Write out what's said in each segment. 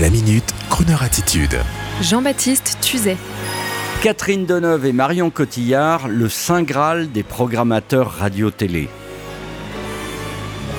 La minute, Kroneur attitude. Jean-Baptiste Tuzet. Catherine Deneuve et Marion Cotillard, le saint graal des programmateurs radio-télé.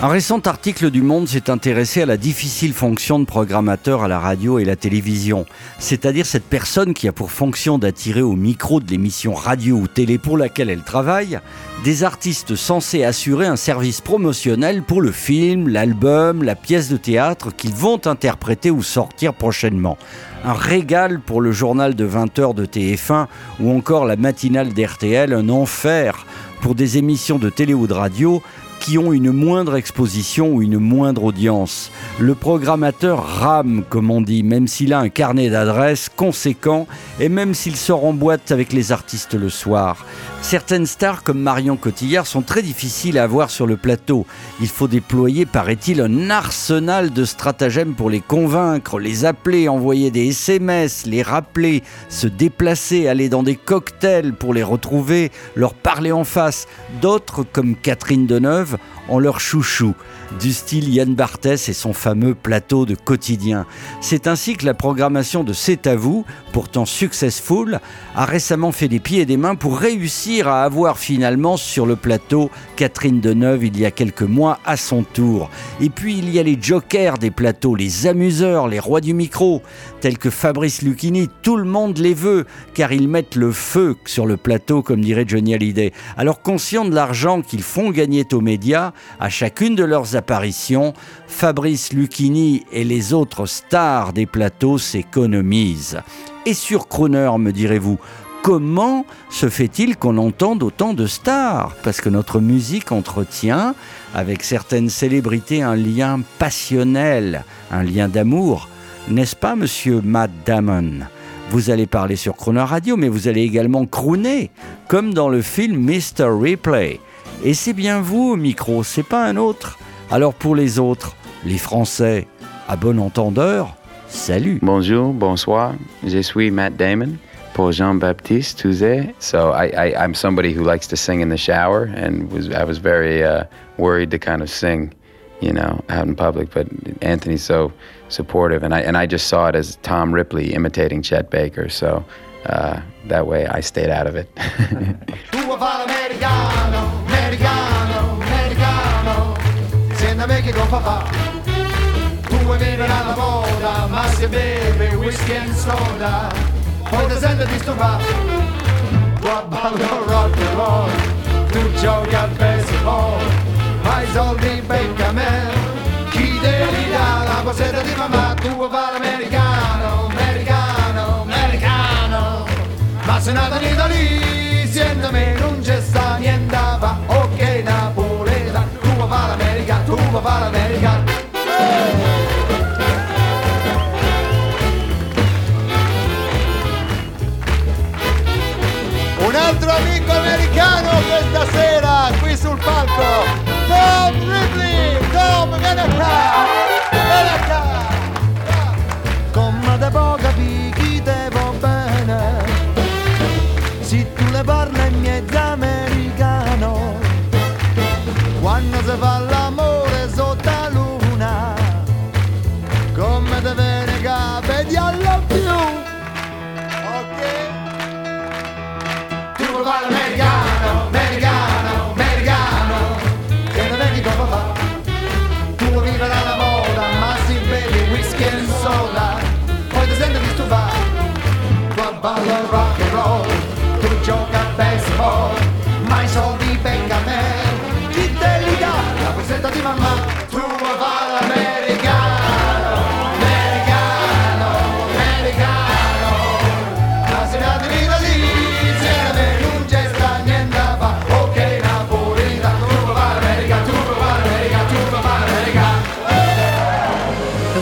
Un récent article du Monde s'est intéressé à la difficile fonction de programmateur à la radio et la télévision, c'est-à-dire cette personne qui a pour fonction d'attirer au micro de l'émission radio ou télé pour laquelle elle travaille des artistes censés assurer un service promotionnel pour le film, l'album, la pièce de théâtre qu'ils vont interpréter ou sortir prochainement. Un régal pour le journal de 20h de TF1 ou encore la matinale d'RTL, un enfer pour des émissions de télé ou de radio qui ont une moindre exposition ou une moindre audience. Le programmateur rame, comme on dit, même s'il a un carnet d'adresses conséquent et même s'il sort en boîte avec les artistes le soir. Certaines stars comme Marion Cotillard sont très difficiles à avoir sur le plateau. Il faut déployer, paraît-il, un arsenal de stratagèmes pour les convaincre, les appeler, envoyer des SMS, les rappeler, se déplacer, aller dans des cocktails pour les retrouver, leur parler en face. D'autres, comme Catherine Deneuve, ont leur chouchou, du style Yann Barthès et son fameux plateau de quotidien. C'est ainsi que la programmation de C'est à vous, pourtant successful, a récemment fait des pieds et des mains pour réussir à avoir finalement sur le plateau Catherine Deneuve il y a quelques mois à son tour. Et puis il y a les jokers des plateaux, les amuseurs, les rois du micro, tels que Fabrice Lucchini, tout le monde les veut, car ils mettent le feu sur le plateau, comme dirait Johnny Hallyday. Alors conscients de l'argent qu'ils font gagner aux médias, à chacune de leurs apparitions, Fabrice Lucchini et les autres stars des plateaux s'économisent. Et sur Crooner, me direz-vous, comment se fait-il qu'on entende autant de stars? Parce que notre musique entretient avec certaines célébrités un lien passionnel, un lien d'amour. N'est-ce pas, monsieur Matt Damon? Vous allez parler sur Crooner Radio, mais vous allez également crooner, comme dans le film Mr. Replay. Et c'est bien vous au micro, c'est pas un autre. Alors pour les autres, les Français, à bon entendeur, salut. Bonjour, bonsoir, je suis Matt Damon. Pour Jean-Baptiste Tuzet. So I, I, I'm somebody who likes to sing in the shower and was I was very uh, worried to kind of sing, you know, out in public. But Anthony's so supportive, and I and I just saw it as Tom Ripley imitating Chet Baker. So uh, that way I stayed out of it. con papà. Vuoi vivere alla moda Ma se beve whisky e soda Poi ti senti disturbato Tu ballo rock and roll Tu giochi al baseball Hai soldi becca me. Chi te li dà la poseta di mamma? Tu vuoi fare americano, americano, americano. Ma se nata in Italia Siendo me non c'è sta niente Oh.